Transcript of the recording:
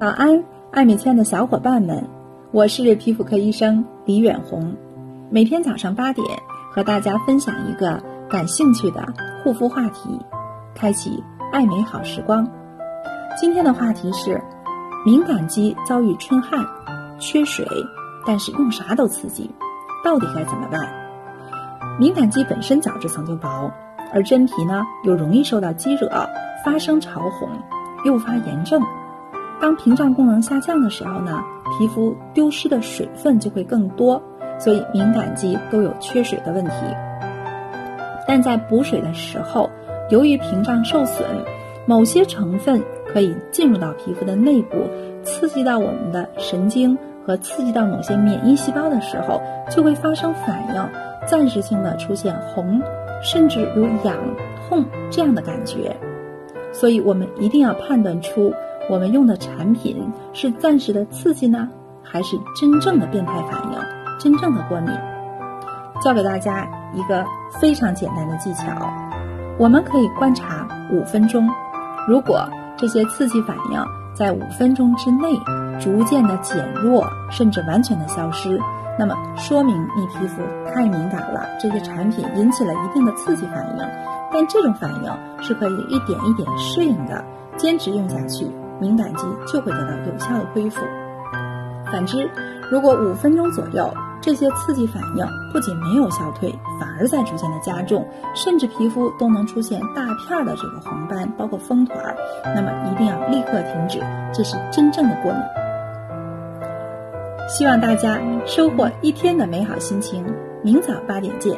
早安，爱美圈的小伙伴们，我是皮肤科医生李远红。每天早上八点和大家分享一个感兴趣的护肤话题，开启爱美好时光。今天的话题是：敏感肌遭遇春旱、缺水，但是用啥都刺激，到底该怎么办？敏感肌本身角质层就薄，而真皮呢又容易受到激惹，发生潮红，诱发炎症。当屏障功能下降的时候呢，皮肤丢失的水分就会更多，所以敏感肌都有缺水的问题。但在补水的时候，由于屏障受损，某些成分可以进入到皮肤的内部，刺激到我们的神经和刺激到某些免疫细胞的时候，就会发生反应，暂时性的出现红，甚至有痒、痛这样的感觉。所以我们一定要判断出。我们用的产品是暂时的刺激呢，还是真正的变态反应、真正的过敏？教给大家一个非常简单的技巧，我们可以观察五分钟，如果这些刺激反应在五分钟之内逐渐的减弱，甚至完全的消失，那么说明你皮肤太敏感了，这些产品引起了一定的刺激反应。但这种反应是可以一点一点适应的，坚持用下去。敏感肌就会得到有效的恢复。反之，如果五分钟左右，这些刺激反应不仅没有消退，反而在逐渐的加重，甚至皮肤都能出现大片的这个红斑，包括风团，那么一定要立刻停止，这是真正的过敏。希望大家收获一天的美好心情，明早八点见。